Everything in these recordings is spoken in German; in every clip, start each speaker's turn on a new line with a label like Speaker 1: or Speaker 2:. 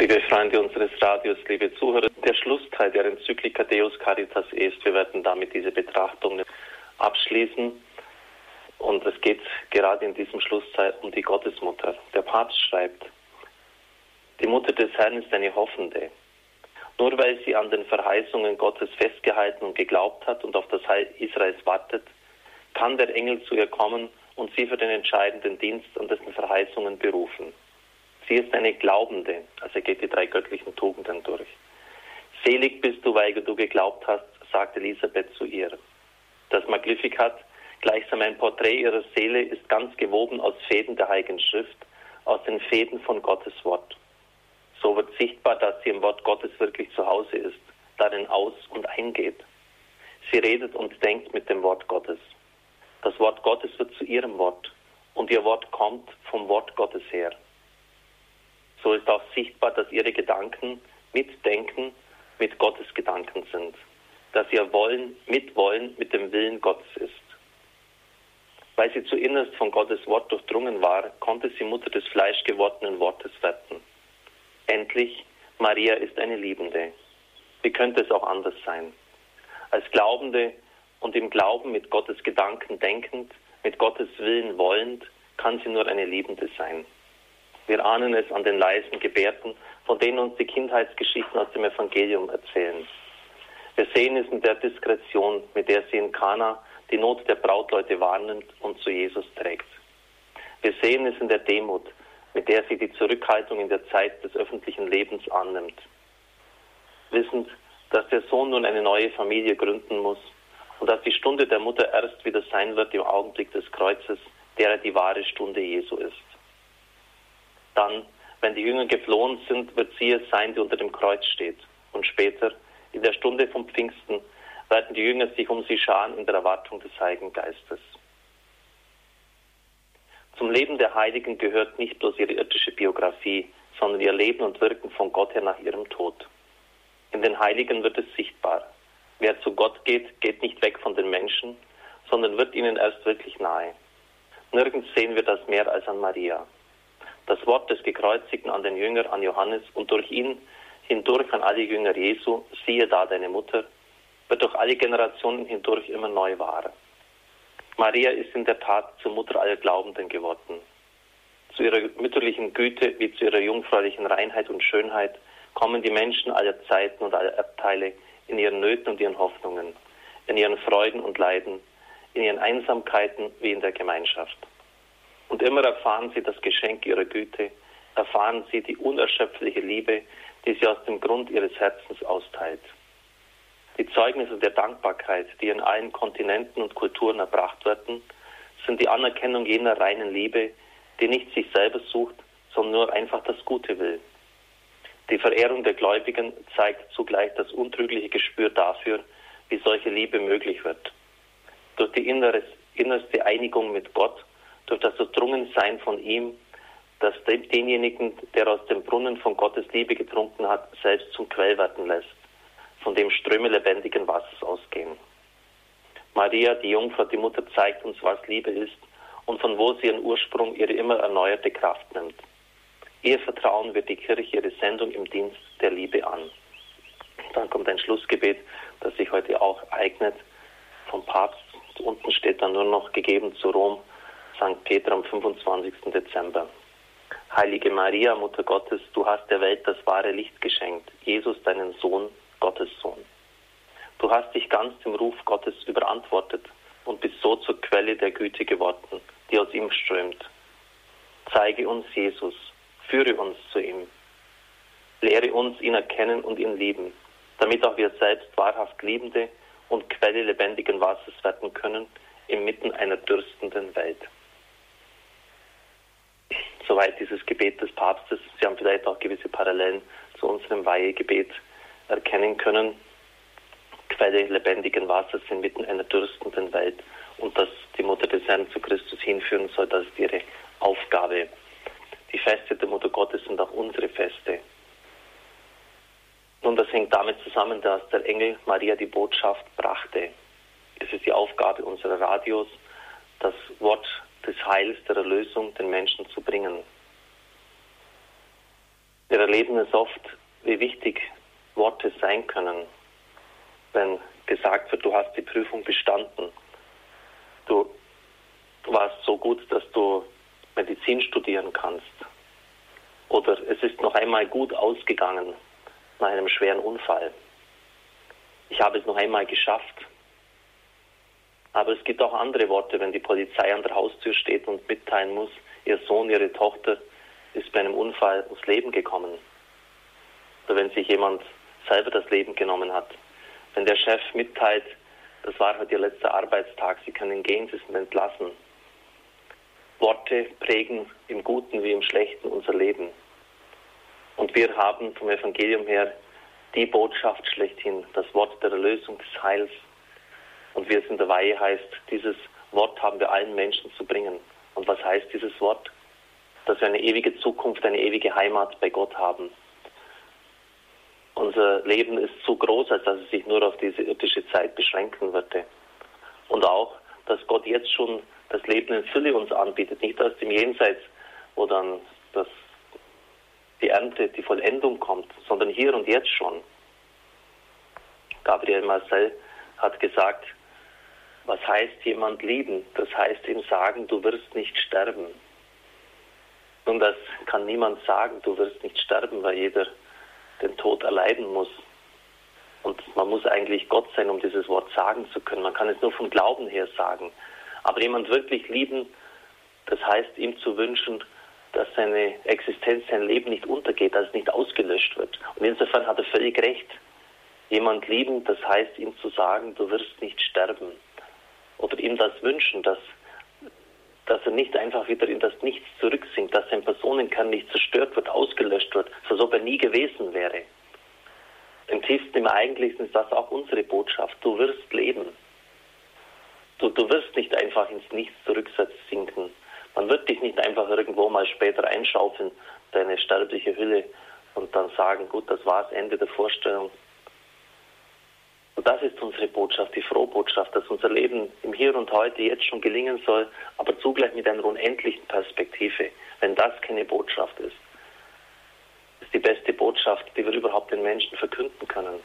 Speaker 1: Liebe Freunde unseres Radios, liebe Zuhörer, der Schlussteil der Enzyklika Deus Caritas ist, wir werden damit diese Betrachtung abschließen. Und es geht gerade in diesem Schlussteil um die Gottesmutter. Der Papst schreibt, die Mutter des Herrn ist eine Hoffende. Nur weil sie an den Verheißungen Gottes festgehalten und geglaubt hat und auf das Heil Israels wartet, kann der Engel zu ihr kommen und sie für den entscheidenden Dienst an dessen Verheißungen berufen. Sie ist eine Glaubende, also geht die drei göttlichen Tugenden durch. Selig bist du, weil du geglaubt hast, sagt Elisabeth zu ihr. Das Magnificat, gleichsam ein Porträt ihrer Seele, ist ganz gewoben aus Fäden der Heiligen Schrift, aus den Fäden von Gottes Wort. So wird sichtbar, dass sie im Wort Gottes wirklich zu Hause ist, darin aus und eingeht. Sie redet und denkt mit dem Wort Gottes. Das Wort Gottes wird zu ihrem Wort und ihr Wort kommt vom Wort Gottes her so ist auch sichtbar, dass ihre Gedanken mitdenken mit Gottes Gedanken sind, dass ihr Wollen mitwollen mit dem Willen Gottes ist. Weil sie zuinnerst von Gottes Wort durchdrungen war, konnte sie Mutter des fleischgewordenen Wortes werden. Endlich, Maria ist eine Liebende. Wie könnte es auch anders sein? Als Glaubende und im Glauben mit Gottes Gedanken denkend, mit Gottes Willen wollend, kann sie nur eine Liebende sein. Wir ahnen es an den leisen Gebärden, von denen uns die Kindheitsgeschichten aus dem Evangelium erzählen. Wir sehen es in der Diskretion, mit der sie in Kana die Not der Brautleute warnend und zu Jesus trägt. Wir sehen es in der Demut, mit der sie die Zurückhaltung in der Zeit des öffentlichen Lebens annimmt. Wissend, dass der Sohn nun eine neue Familie gründen muss und dass die Stunde der Mutter erst wieder sein wird im Augenblick des Kreuzes, der er die wahre Stunde Jesu ist. Dann, wenn die Jünger geflohen sind, wird sie es sein, die unter dem Kreuz steht. Und später, in der Stunde vom Pfingsten, werden die Jünger sich um sie scharen in der Erwartung des Heiligen Geistes. Zum Leben der Heiligen gehört nicht bloß ihre irdische Biografie, sondern ihr Leben und Wirken von Gott her nach ihrem Tod. In den Heiligen wird es sichtbar. Wer zu Gott geht, geht nicht weg von den Menschen, sondern wird ihnen erst wirklich nahe. Nirgends sehen wir das mehr als an Maria das Wort des Gekreuzigten an den Jünger, an Johannes und durch ihn hindurch an alle Jünger Jesu, siehe da deine Mutter, wird durch alle Generationen hindurch immer neu wahr. Maria ist in der Tat zur Mutter aller Glaubenden geworden. Zu ihrer mütterlichen Güte wie zu ihrer jungfräulichen Reinheit und Schönheit kommen die Menschen aller Zeiten und aller Erdteile in ihren Nöten und ihren Hoffnungen, in ihren Freuden und Leiden, in ihren Einsamkeiten wie in der Gemeinschaft. Und immer erfahren sie das Geschenk ihrer Güte, erfahren sie die unerschöpfliche Liebe, die sie aus dem Grund ihres Herzens austeilt. Die Zeugnisse der Dankbarkeit, die in allen Kontinenten und Kulturen erbracht werden, sind die Anerkennung jener reinen Liebe, die nicht sich selber sucht, sondern nur einfach das Gute will. Die Verehrung der Gläubigen zeigt zugleich das untrügliche Gespür dafür, wie solche Liebe möglich wird. Durch die innerste Einigung mit Gott durch das Durchdrungensein von ihm, das denjenigen, der aus dem Brunnen von Gottes Liebe getrunken hat, selbst zum Quell werden lässt, von dem Ströme lebendigen Wassers ausgehen. Maria, die Jungfrau, die Mutter, zeigt uns, was Liebe ist und von wo sie ihren Ursprung, ihre immer erneuerte Kraft nimmt. Ihr Vertrauen wird die Kirche ihre Sendung im Dienst der Liebe an. Dann kommt ein Schlussgebet, das sich heute auch eignet vom Papst. Unten steht dann nur noch gegeben zu Rom St. Peter am 25. Dezember. Heilige Maria, Mutter Gottes, du hast der Welt das wahre Licht geschenkt, Jesus, deinen Sohn, Gottes Sohn. Du hast dich ganz dem Ruf Gottes überantwortet und bist so zur Quelle der Güte geworden, die aus ihm strömt. Zeige uns Jesus, führe uns zu ihm. Lehre uns, ihn erkennen und ihn lieben, damit auch wir selbst wahrhaft Liebende und Quelle lebendigen Wassers werden können, inmitten einer dürstenden Welt. Soweit dieses Gebet des Papstes. Sie haben vielleicht auch gewisse Parallelen zu unserem Weihegebet erkennen können. Quelle lebendigen Wassers inmitten einer dürstenden Welt und dass die Mutter des Herrn zu Christus hinführen soll, das ist ihre Aufgabe. Die Feste der Mutter Gottes sind auch unsere Feste. Nun, das hängt damit zusammen, dass der Engel Maria die Botschaft brachte. Es ist die Aufgabe unserer Radios, das Wort des Heils, der Erlösung den Menschen zu bringen. Wir erleben es oft, wie wichtig Worte sein können, wenn gesagt wird, du hast die Prüfung bestanden. Du warst so gut, dass du Medizin studieren kannst. Oder es ist noch einmal gut ausgegangen nach einem schweren Unfall. Ich habe es noch einmal geschafft. Aber es gibt auch andere Worte, wenn die Polizei an der Haustür steht und mitteilen muss, ihr Sohn, ihre Tochter ist bei einem Unfall ums Leben gekommen. Oder wenn sich jemand selber das Leben genommen hat. Wenn der Chef mitteilt, das war heute ihr letzter Arbeitstag, Sie können gehen, Sie sind entlassen. Worte prägen im Guten wie im Schlechten unser Leben. Und wir haben vom Evangelium her die Botschaft schlechthin, das Wort der Erlösung des Heils. Und in der Weihe heißt, dieses Wort haben wir allen Menschen zu bringen. Und was heißt dieses Wort? Dass wir eine ewige Zukunft, eine ewige Heimat bei Gott haben. Unser Leben ist zu groß, als dass es sich nur auf diese irdische Zeit beschränken würde. Und auch, dass Gott jetzt schon das Leben in Fülle uns anbietet, nicht aus dem Jenseits, wo dann das, die Ernte, die Vollendung kommt, sondern hier und jetzt schon. Gabriel Marcel hat gesagt, was heißt jemand lieben? Das heißt ihm sagen, du wirst nicht sterben. Nun, das kann niemand sagen, du wirst nicht sterben, weil jeder den Tod erleiden muss. Und man muss eigentlich Gott sein, um dieses Wort sagen zu können. Man kann es nur vom Glauben her sagen. Aber jemand wirklich lieben, das heißt ihm zu wünschen, dass seine Existenz, sein Leben nicht untergeht, dass es nicht ausgelöscht wird. Und insofern hat er völlig recht. Jemand lieben, das heißt ihm zu sagen, du wirst nicht sterben. Oder ihm das wünschen, dass, dass er nicht einfach wieder in das Nichts zurücksinkt, dass sein Personenkern nicht zerstört wird, ausgelöscht wird, als ob er nie gewesen wäre. Im tiefsten, im Eigentlichsten ist das auch unsere Botschaft. Du wirst leben. Du, du wirst nicht einfach ins Nichts zurücksinken. Man wird dich nicht einfach irgendwo mal später einschaufeln, deine sterbliche Hülle, und dann sagen, gut, das war's, Ende der Vorstellung. Das ist unsere Botschaft, die Frohbotschaft, dass unser Leben im Hier und Heute jetzt schon gelingen soll, aber zugleich mit einer unendlichen Perspektive. Wenn das keine Botschaft ist, ist die beste Botschaft, die wir überhaupt den Menschen verkünden können.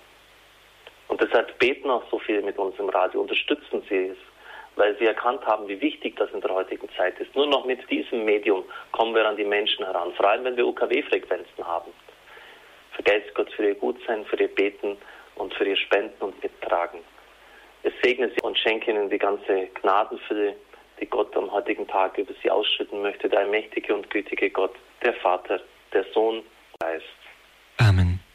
Speaker 1: Und deshalb beten auch so viele mit uns im Radio, unterstützen sie es, weil sie erkannt haben, wie wichtig das in der heutigen Zeit ist. Nur noch mit diesem Medium kommen wir an die Menschen heran, vor allem wenn wir UKW-Frequenzen haben. Vergelt's Gott für ihr Gutsein, für ihr Beten und für ihr Spenden und Mittragen. Es segne sie und schenke ihnen die ganze Gnadenfülle, die Gott am heutigen Tag über sie ausschütten möchte, der mächtige und gütige Gott, der Vater, der Sohn, Geist.